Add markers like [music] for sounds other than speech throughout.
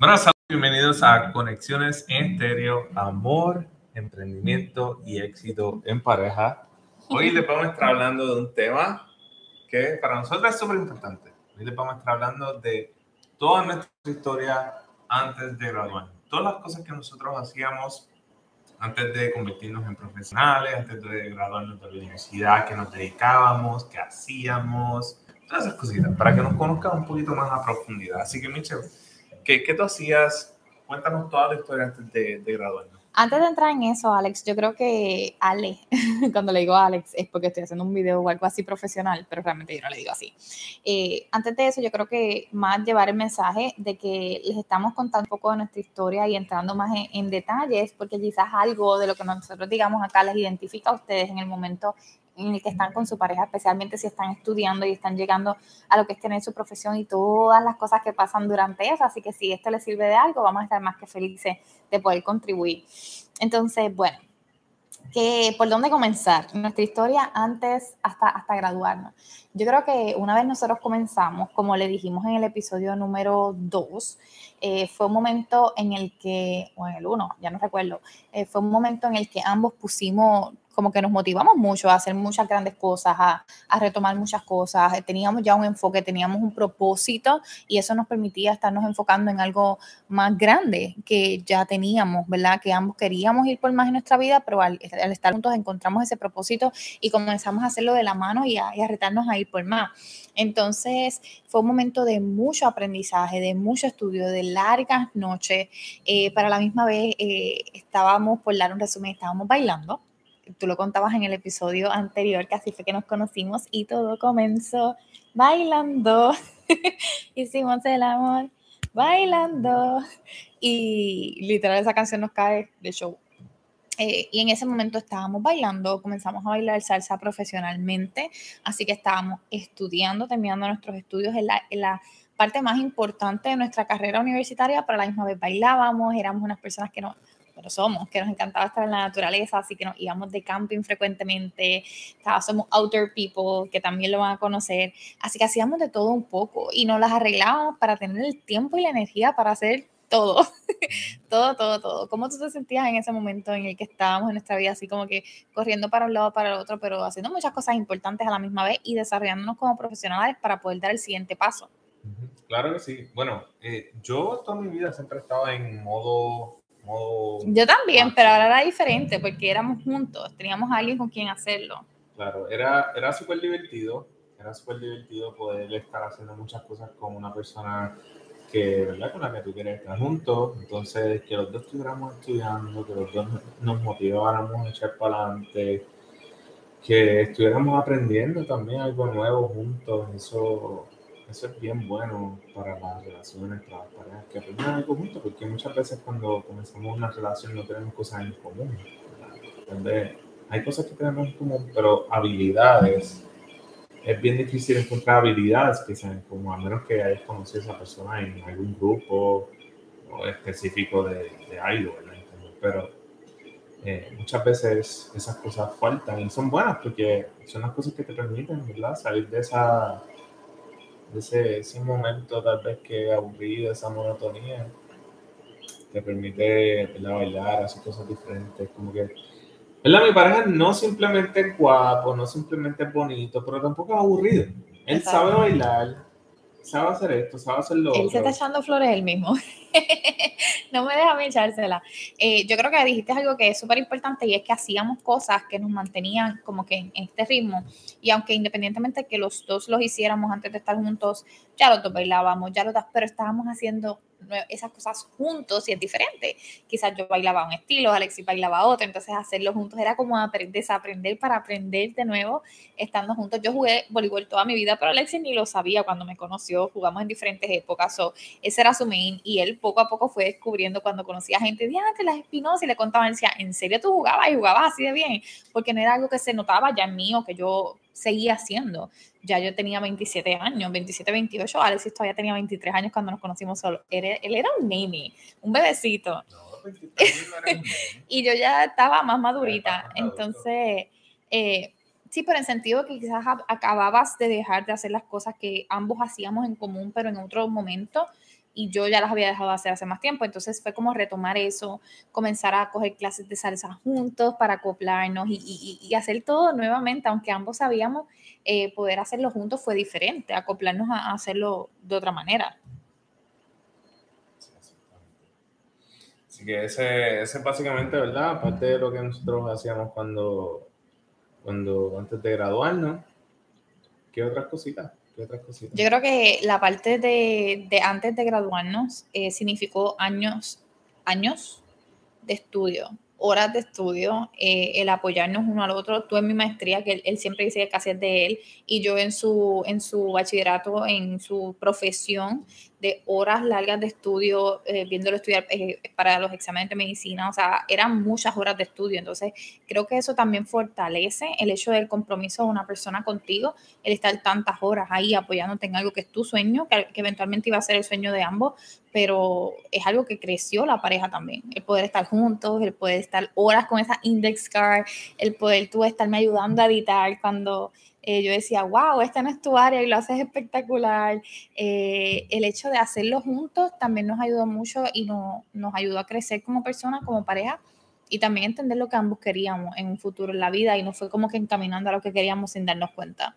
Buenas tardes, bienvenidos a Conexiones en Estéreo, Amor, Emprendimiento y Éxito en Pareja. Hoy les vamos a estar hablando de un tema que para nosotros es súper importante. Hoy les vamos a estar hablando de toda nuestra historia antes de graduarnos. Todas las cosas que nosotros hacíamos antes de convertirnos en profesionales, antes de graduarnos de la universidad, que nos dedicábamos, que hacíamos, todas esas cositas, para que nos conozcan un poquito más a profundidad. Así que, Michelle, ¿qué, tú hacías? Cuéntanos toda la historia antes de, de graduarnos. Antes de entrar en eso, Alex, yo creo que Ale, [laughs] cuando le digo Alex es porque estoy haciendo un video o algo así profesional, pero realmente yo no le digo así. Eh, antes de eso, yo creo que más llevar el mensaje de que les estamos contando un poco de nuestra historia y entrando más en detalles, porque quizás algo de lo que nosotros digamos acá les identifica a ustedes en el momento que están con su pareja, especialmente si están estudiando y están llegando a lo que es tener su profesión y todas las cosas que pasan durante eso. Así que si esto les sirve de algo, vamos a estar más que felices de poder contribuir. Entonces, bueno, que, ¿por dónde comenzar? Nuestra historia antes hasta, hasta graduarnos. Yo creo que una vez nosotros comenzamos, como le dijimos en el episodio número 2, eh, fue un momento en el que, o en el 1, ya no recuerdo, eh, fue un momento en el que ambos pusimos como que nos motivamos mucho a hacer muchas grandes cosas, a, retomar muchas cosas. Teníamos ya un enfoque, teníamos un propósito y eso nos permitía estarnos enfocando en algo más grande que ya teníamos, ¿verdad? Que ambos queríamos ir por más en nuestra vida, pero al, estar juntos encontramos ese propósito y comenzamos a hacerlo de la mano y a, y a retarnos a ir por más. Entonces fue un momento de mucho aprendizaje, de mucho estudio, de largas noches. Eh, para la misma vez eh, estábamos, por dar un resumen, estábamos bailando tú lo contabas en el episodio anterior, que así fue que nos conocimos y todo comenzó bailando. [laughs] Hicimos el amor bailando. Y literal esa canción nos cae de show. Eh, y en ese momento estábamos bailando, comenzamos a bailar salsa profesionalmente, así que estábamos estudiando, terminando nuestros estudios en la, en la parte más importante de nuestra carrera universitaria, pero a la misma vez bailábamos, éramos unas personas que no, pero somos, que nos encantaba estar en la naturaleza, así que nos íbamos de camping frecuentemente, somos outdoor people, que también lo van a conocer, así que hacíamos de todo un poco y nos las arreglábamos para tener el tiempo y la energía para hacer todo, [laughs] todo, todo, todo. ¿Cómo tú te sentías en ese momento en el que estábamos en nuestra vida, así como que corriendo para un lado, para el otro, pero haciendo muchas cosas importantes a la misma vez y desarrollándonos como profesionales para poder dar el siguiente paso? Claro que sí. Bueno, eh, yo toda mi vida siempre estaba en modo yo también, pero ahora era diferente porque éramos juntos, teníamos a alguien con quien hacerlo. Claro, era, era súper divertido, era súper divertido poder estar haciendo muchas cosas con una persona que, ¿verdad? Con la que tú quieres estar juntos, entonces que los dos estuviéramos estudiando, que los dos nos motiváramos a echar para adelante, que estuviéramos aprendiendo también algo nuevo juntos, eso eso es bien bueno para las relaciones, para las parejas que aprendan algo juntos, porque muchas veces cuando comenzamos una relación no tenemos cosas en común. Donde hay cosas que tenemos en común, pero habilidades, es bien difícil encontrar habilidades que sean como a menos que hayas conocido a esa persona en algún grupo específico de, de algo, ¿verdad? Pero eh, muchas veces esas cosas faltan y son buenas porque son las cosas que te permiten, ¿verdad? Salir de esa ese, ese momento tal vez que aburrido, esa monotonía, te permite ¿verdad? bailar, hacer cosas diferentes, como que... ¿verdad? Mi pareja no simplemente es guapo, no simplemente es bonito, pero tampoco es aburrido. Él sabe bailar, sabe hacer esto, sabe hacer lo Él se está echando flores él mismo. [laughs] no me deja echársela. Eh, yo creo que dijiste algo que es súper importante y es que hacíamos cosas que nos mantenían como que en este ritmo. Y aunque independientemente que los dos los hiciéramos antes de estar juntos, ya los dos bailábamos, ya los dos, pero estábamos haciendo esas cosas juntos y es diferente. Quizás yo bailaba un estilo, Alexis bailaba otro, entonces hacerlo juntos era como aprender, desaprender para aprender de nuevo estando juntos. Yo jugué voleibol toda mi vida, pero Alexis ni lo sabía cuando me conoció, jugamos en diferentes épocas, so, ese era su main y él poco a poco fue descubriendo cuando conocía gente, diante las espinosas y le contaban, decía, ¿en serio tú jugabas y jugabas así de bien? Porque no era algo que se notaba ya en mí que yo seguía haciendo. Ya yo tenía 27 años, 27, 28, Alexis todavía tenía 23 años cuando nos conocimos solo. Él, él era un nene, un bebecito. [laughs] y yo ya estaba más madurita. Entonces, eh, sí, pero en sentido que quizás acababas de dejar de hacer las cosas que ambos hacíamos en común, pero en otro momento y yo ya las había dejado de hacer hace más tiempo, entonces fue como retomar eso, comenzar a coger clases de salsa juntos para acoplarnos y, y, hacer todo nuevamente, aunque ambos sabíamos eh, poder hacerlo juntos fue diferente, acoplarnos a, hacerlo de otra manera. Así que ese, ese básicamente, ¿verdad? Aparte de lo que nosotros hacíamos cuando, cuando antes de graduarnos, ¿qué otras cositas? Yo creo que la parte de, de antes de graduarnos eh, significó años, años de estudio, horas de estudio, eh, el apoyarnos uno al otro. Tú en mi maestría, que él, siempre dice que casi es de él, y yo en su, en su bachillerato, en su profesión, de horas largas de estudio, eh, viéndolo estudiar eh, para los exámenes de medicina, o sea, eran muchas horas de estudio. Entonces, creo que eso también fortalece el hecho del compromiso de una persona contigo, el estar tantas horas ahí apoyándote en algo que es tu sueño, que, que eventualmente iba a ser el sueño de ambos, pero es algo que creció la pareja también, el poder estar juntos, el poder estar horas con esa index card, el poder tú estarme ayudando a editar cuando eh, yo decía, wow, esta no es tu área y lo haces espectacular. Eh, el hecho de hacerlo juntos también nos ayudó mucho y no, nos ayudó a crecer como personas, como pareja y también entender lo que ambos queríamos en un futuro en la vida y no fue como que encaminando a lo que queríamos sin darnos cuenta.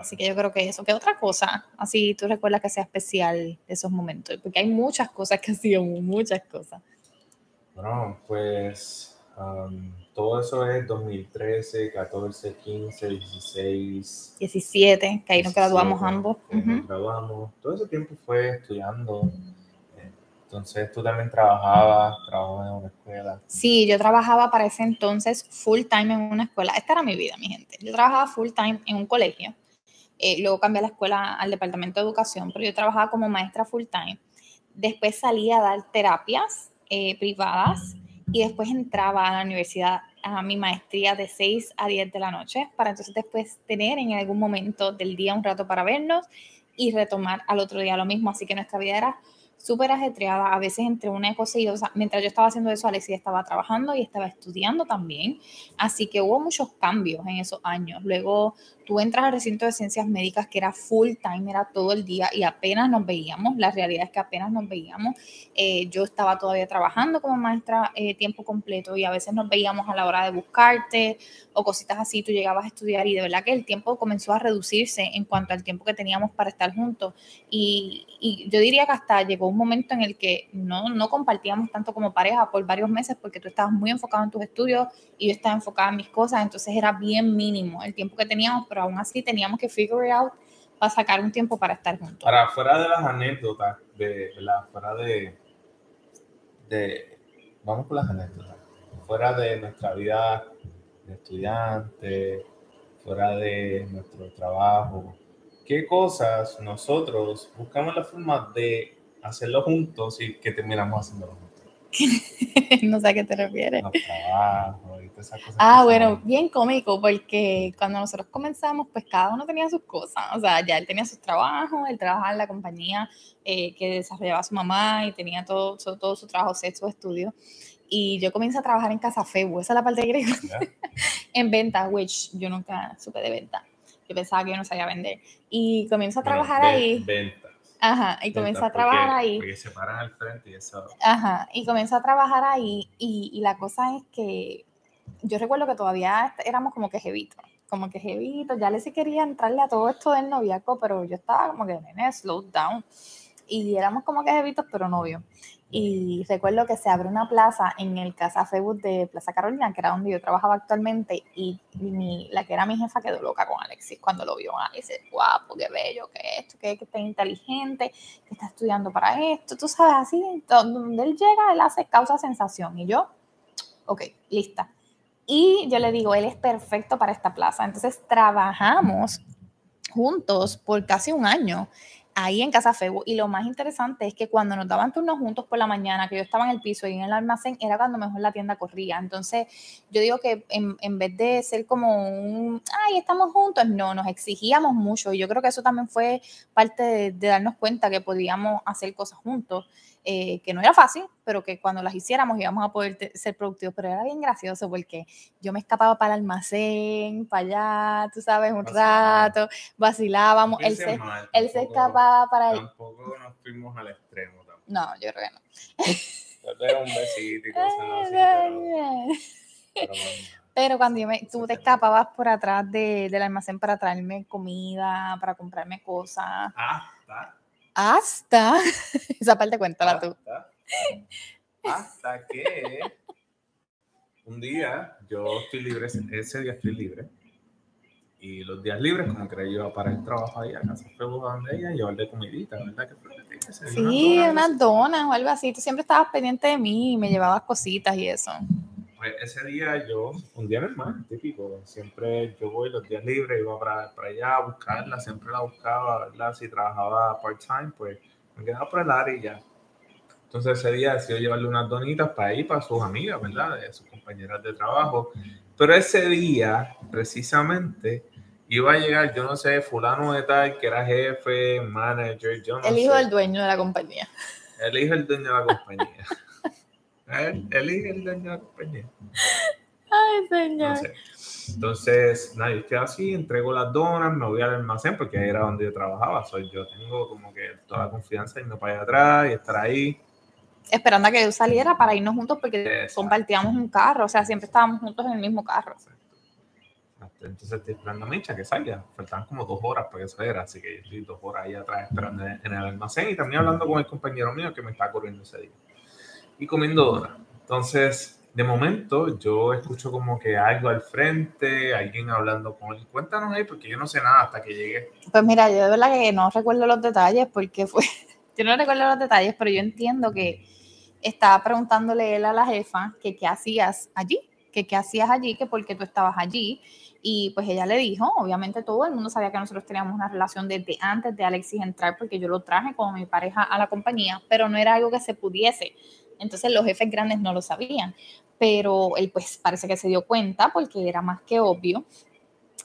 Así que yo creo que eso. ¿Qué otra cosa? Así tú recuerdas que sea especial esos momentos, porque hay muchas cosas que hacíamos, muchas cosas. Bueno, pues um, todo eso es 2013, 14, 15, 16. 17, que ahí nos graduamos ambos. Nos graduamos. Todo ese tiempo fue estudiando. Entonces tú también trabajabas, trabajabas en una escuela. Sí, yo trabajaba para ese entonces full time en una escuela. Esta era mi vida, mi gente. Yo trabajaba full time en un colegio. Eh, luego cambié la escuela al departamento de educación, pero yo trabajaba como maestra full time. Después salí a dar terapias eh, privadas y después entraba a la universidad a mi maestría de 6 a 10 de la noche para entonces después tener en algún momento del día un rato para vernos y retomar al otro día lo mismo. Así que nuestra vida era súper ajetreada, a veces entre una cosa y otra. Mientras yo estaba haciendo eso, Alexia estaba trabajando y estaba estudiando también. Así que hubo muchos cambios en esos años. Luego tú entras al recinto de ciencias médicas que era full time, era todo el día y apenas nos veíamos. La realidad es que apenas nos veíamos. Eh, yo estaba todavía trabajando como maestra eh, tiempo completo y a veces nos veíamos a la hora de buscarte o cositas así. Tú llegabas a estudiar y de verdad que el tiempo comenzó a reducirse en cuanto al tiempo que teníamos para estar juntos. Y, yo diría que hasta llegó un momento en el que no, no compartíamos tanto como pareja por varios meses porque tú estabas muy enfocado en tus estudios y yo estaba enfocada en mis cosas. Entonces era bien mínimo el tiempo que teníamos pero aún así teníamos que figure out para sacar un tiempo para estar juntos. Para fuera de las anécdotas, de, la, fuera de, de, vamos con las anécdotas, fuera de nuestra vida de estudiante, fuera de nuestro trabajo, ¿qué cosas nosotros buscamos la forma de hacerlo juntos y que terminamos haciéndolo juntos? [laughs] no sé a qué te refieres. Ah, bueno, bien cómico, porque cuando nosotros comenzamos, pues cada uno tenía sus cosas. O sea, ya él tenía sus trabajos, él trabajaba en la compañía eh, que desarrollaba su mamá y tenía todo, todo, su trabajo, sexo, estudio. Y yo comencé a trabajar en Casa Febu, esa es la parte griego, [laughs] en venta, which yo nunca supe de venta. Yo pensaba que yo no sabía vender. Y comienzo a trabajar ahí. Venta Ajá, y comienza a trabajar ahí. Porque se paran al frente y eso. Ajá, y comienza a trabajar ahí. Y, y, la cosa es que yo recuerdo que todavía éramos como que jevitos, como que jevitos. Ya le sí quería entrarle a todo esto del noviazgo, pero yo estaba como que, nene, slow down. Y éramos como que jevitos, pero novio y recuerdo que se abre una plaza en el Casa Facebook de Plaza Carolina, que era donde yo trabajaba actualmente, y mi, la que era mi jefa quedó loca con Alexis cuando lo vio. Alexis, guapo, qué bello, que esto, que, que está inteligente, que está estudiando para esto, tú sabes, así, donde él llega, él hace causa sensación, y yo, ok, lista. Y yo le digo, él es perfecto para esta plaza. Entonces trabajamos juntos por casi un año ahí en Casa Febo. Y lo más interesante es que cuando nos daban turnos juntos por la mañana, que yo estaba en el piso y en el almacén, era cuando mejor la tienda corría. Entonces, yo digo que en, en vez de ser como un, ay, estamos juntos, no, nos exigíamos mucho. Y yo creo que eso también fue parte de, de darnos cuenta que podíamos hacer cosas juntos. Eh, que no era fácil, pero que cuando las hiciéramos íbamos a poder ser productivos. Pero era bien gracioso porque yo me escapaba para el almacén, para allá, tú sabes, un rato, vacilábamos. Él se, él se escapaba para Tampoco nos fuimos al extremo. No, yo creo que no. Tal un besito y cosas así, pero, pero Pero cuando yo me, tú te escapabas por atrás de, del almacén para traerme comida, para comprarme cosas. Hasta. Hasta. [laughs] Esa parte cuéntala tú. Hasta que un día yo estoy libre, ese día estoy libre. Y los días libres, como que yo para el trabajo ahí a casa fue donde ella y llevarle comidita, ¿verdad? Que sí, unas donas o algo así. Tú siempre estabas pendiente de mí y me llevabas cositas y eso. Pues ese día yo, un día normal, típico, siempre yo voy los días libres, iba para, para allá a buscarla, siempre la buscaba, ¿verdad? Si trabajaba part-time, pues me quedaba por el área y ya. Entonces ese día decidió llevarle unas donitas para ir para sus amigas, ¿verdad? De sus compañeras de trabajo. Pero ese día, precisamente, iba a llegar, yo no sé, fulano de tal, que era jefe, manager, yo no El hijo del dueño de la compañía. El hijo del dueño de la compañía. Él, él es el dueño de la compañía. Ay, señor. Entonces, nada, yo estoy así, entrego las donas, me voy al almacén porque ahí era donde yo trabajaba. Soy, yo tengo como que toda la confianza de irme para allá atrás y estar ahí. Esperando a que yo saliera para irnos juntos porque compartíamos un carro, o sea, siempre estábamos juntos en el mismo carro. Entonces estoy esperando a Micha que salga. Faltaban como dos horas para que saliera, así que yo estoy dos horas ahí atrás esperando en el almacén y también hablando con el compañero mío que me está corriendo ese día y comiendo donas. Entonces, de momento, yo escucho como que algo al frente, alguien hablando con él. Cuéntanos ahí, porque yo no sé nada hasta que llegué. Pues mira, yo de verdad que no recuerdo los detalles, porque fue. [laughs] Yo no recuerdo los detalles, pero yo entiendo que estaba preguntándole él a la jefa que qué hacías allí, que qué hacías allí, que por qué tú estabas allí. Y pues ella le dijo, obviamente todo el mundo sabía que nosotros teníamos una relación desde antes de Alexis entrar, porque yo lo traje como mi pareja a la compañía, pero no era algo que se pudiese. Entonces los jefes grandes no lo sabían, pero él pues parece que se dio cuenta porque era más que obvio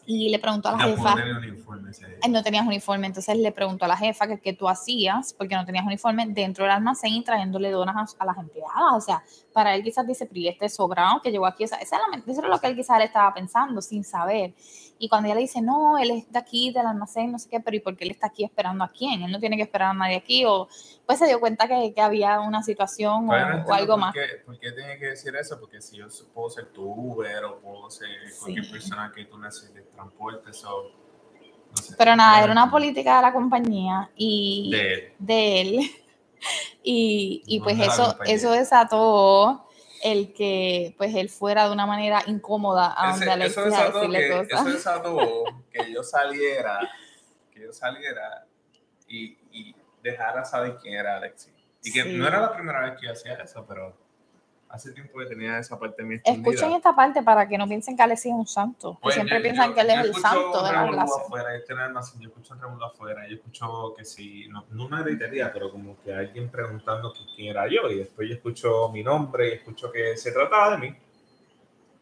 y le preguntó a la jefa. No uniforme él no tenías uniforme, entonces le preguntó a la jefa que qué tú hacías, porque no tenías uniforme, dentro del almacén y trayéndole donas a, las empleadas. O sea, para él quizás dice, pero este sobrado que llegó aquí, o sea, eso era lo que él quizás le estaba pensando sin saber. Y cuando ella le dice, no, él es de aquí, del almacén, no sé qué, pero ¿y por qué él está aquí esperando a quién? Él no tiene que esperar a nadie aquí, o pues se dio cuenta que, que había una situación o, algo más. ¿Por qué tiene que decir eso? Porque si yo puedo ser tu Uber o puedo ser cualquier persona que tú necesites transporte, eso... pero nada, era una política de la compañía y de él. [laughs] Y, y pues eso, eso desató el que pues él fuera de una manera incómoda a donde Alexis eso a decirle que, cosas. Eso desató [laughs] que yo saliera, que yo saliera y, y dejara saber quién era Alexis. Y que no era la primera vez que yo hacía eso, pero hace tiempo que tenía esa parte de mi Escuchen esta parte para que no piensen que Alexis es un santo. Pues, siempre piensan que él es el santo de la relación. Afuera, este yo escucho un afuera, yo escucho que si, no, no una gritería, pero como que alguien preguntando quién era yo, y después yo escucho mi nombre y escucho que se trataba de mí.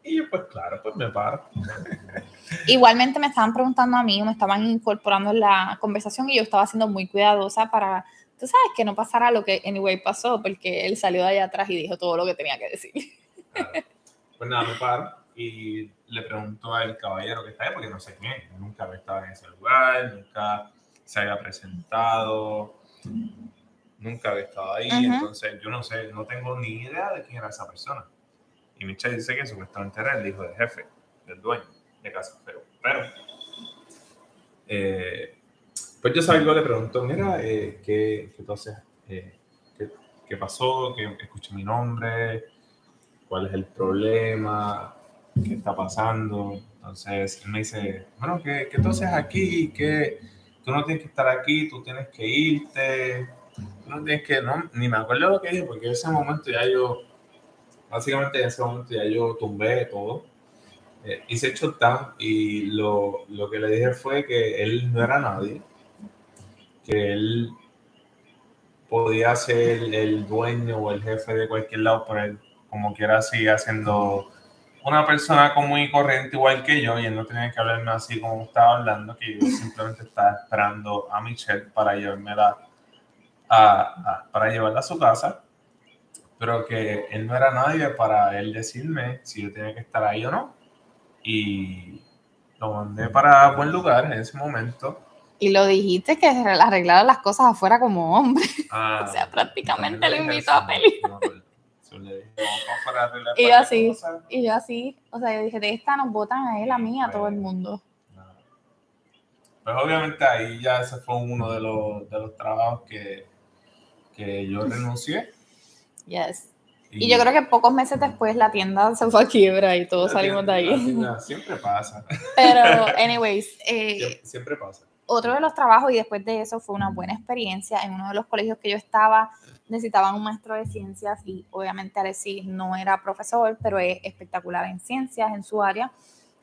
Y yo, pues claro, pues me paro. [laughs] Igualmente me estaban preguntando a mí, me estaban incorporando en la conversación y yo estaba siendo muy cuidadosa para tú sabes que no pasará lo que anyway pasó, porque él salió de allá atrás y dijo todo lo que tenía que decir. Pues nada, me paro y le pregunto al caballero que está ahí, porque no sé quién, nunca había estado en ese lugar, nunca se había presentado, nunca había estado ahí, entonces yo no sé, no tengo ni idea de quién era esa persona. Y Michelle dice que supuestamente era el hijo del jefe, del dueño de Casa Pero, pero eh, pues yo salgo, le pregunto, mira, eh, ¿qué, qué, eh, ¿qué, ¿qué, pasó? ¿Qué, escuché mi nombre? ¿Cuál es el problema? ¿Qué está pasando? Entonces él me dice, bueno, ¿qué, qué tú haces aquí? ¿Qué, tú no tienes que estar aquí, tú tienes que irte. Tú no tienes que, no, ni me acuerdo lo que dije, porque en ese momento ya yo, básicamente en ese momento ya yo tumbé todo. Eh, hice shutdown y lo, lo que le dije fue que él no era nadie que él podía ser el dueño o el jefe de cualquier lado, pero él como quiera sigue siendo una persona común y corriente igual que yo y él no tenía que hablarme así como estaba hablando, que yo [laughs] simplemente estaba esperando a Michelle para llevármela a, para llevarla a su casa, pero que él no era nadie para él decirme si yo tenía que estar ahí o no. Y lo mandé para buen lugar en ese momento Y lo dijiste que arreglaron las cosas afuera como hombre. Ah, [laughs] o sea, prácticamente lo invitó a pelear. no me acuerdo. Eso le dije, vamos para afuera a arreglar [laughs] Y yo así. cosas. Y yo así, o sea, yo dije, de esta nos votan a él, a mí, a todo el mundo. No. Pues obviamente ahí ya ese fue uno de los, de los trabajos que, que yo renuncié. Yes. Y yo creo que pocos meses después la tienda se fue a quiebra y todos salimos de ahí. [laughs] Siempre pasa. Pero, anyways, eh, Siempre, siempre pasa. Otro de los trabajos y después de eso fue una buena experiencia. En uno de los colegios que yo estaba necesitaban un maestro de ciencias y obviamente Alexis no era profesor pero es espectacular en ciencias en su área.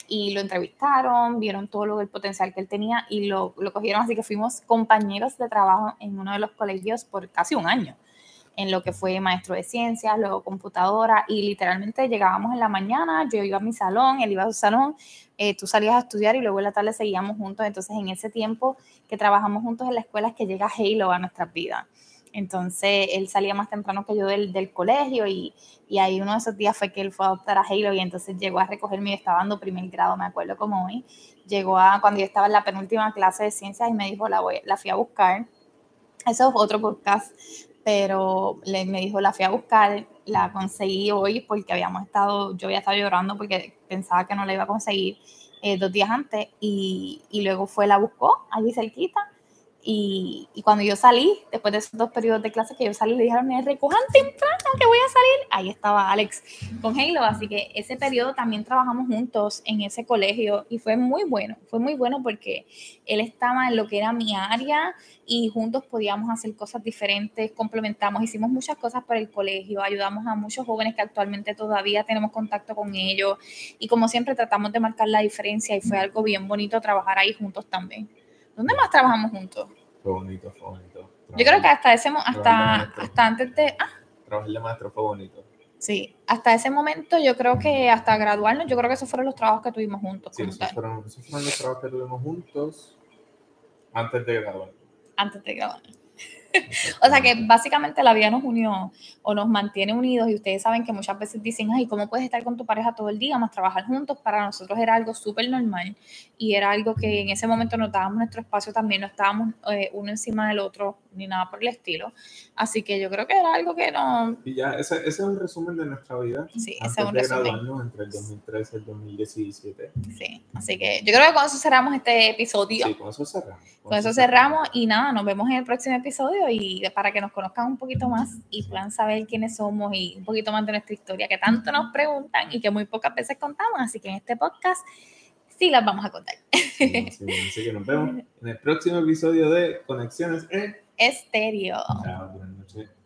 Y lo entrevistaron vieron todo lo, el potencial que él tenía y lo, lo cogieron. Así que fuimos compañeros de trabajo en uno de los colegios por casi un año en lo que fue maestro de ciencias, luego computadora, y literalmente llegábamos en la mañana, yo iba a mi salón, él iba a su salón, eh, tú salías a estudiar y luego en la tarde seguíamos juntos. Entonces, en ese tiempo que trabajamos juntos en la escuela es que llega Halo a nuestras vidas. Entonces, él salía más temprano que yo del, del colegio y, y ahí uno de esos días fue que él fue a adoptar a Halo y entonces llegó a recogerme, yo estaba dando primer grado, me acuerdo como hoy, llegó a cuando yo estaba en la penúltima clase de ciencias y me dijo, la, voy, la fui a buscar. Eso es otro podcast, pero le, me dijo, la fui a buscar, la conseguí hoy porque habíamos estado, yo había estado llorando porque pensaba que no la iba a conseguir eh, dos días antes y, y, luego fue, la buscó allí cerquita y, cuando yo salí, después de esos dos periodos de clase que yo salí, le dijeron, recojan temprano que voy a salir, ahí estaba Alex con Halo, así que ese periodo también trabajamos juntos en ese colegio y fue muy bueno, fue muy bueno porque él estaba en lo que era mi área y juntos podíamos hacer cosas diferentes, complementamos, hicimos muchas cosas para el colegio, ayudamos a muchos jóvenes que actualmente todavía tenemos contacto con ellos y como siempre tratamos de marcar la diferencia y fue algo bien bonito trabajar ahí juntos también. ¿Dónde más trabajamos juntos? Fue bonito, fue bonito. Yo creo que hasta ese hasta, hasta antes de. Ah, Trabajar de maestro fue bonito. Sí, hasta ese momento yo creo que hasta graduarnos, yo creo que esos fueron los trabajos que tuvimos juntos. Sí, esos fueron, esos fueron los trabajos que tuvimos juntos antes de graduarnos. Antes de graduarnos. [laughs] o sea que básicamente la vida nos unió o nos mantiene unidos y ustedes saben que muchas veces dicen, ay, ¿cómo puedes estar con tu pareja todo el día más trabajar juntos? Para nosotros era algo súper normal y era algo que en ese momento nos dábamos nuestro espacio también, no estábamos eh, uno encima del otro ni nada por el estilo. Así que yo creo que era algo que no... Y ya, ese, ese es un resumen de nuestra vida. Sí, antes ese es un de resumen. entre el 2013 y el 2017. Sí, así que yo creo que con eso cerramos este episodio. Sí, con eso cerramos. Con eso cerramos y nada, nos vemos en el próximo episodio y para que nos conozcan un poquito más y puedan saber quiénes somos y un poquito más de nuestra historia que tanto nos preguntan y que muy pocas veces contamos, así que en este podcast sí las vamos a contar. Sí, sí, así que nos vemos en el próximo episodio de Conexiones Estéreo. Noches.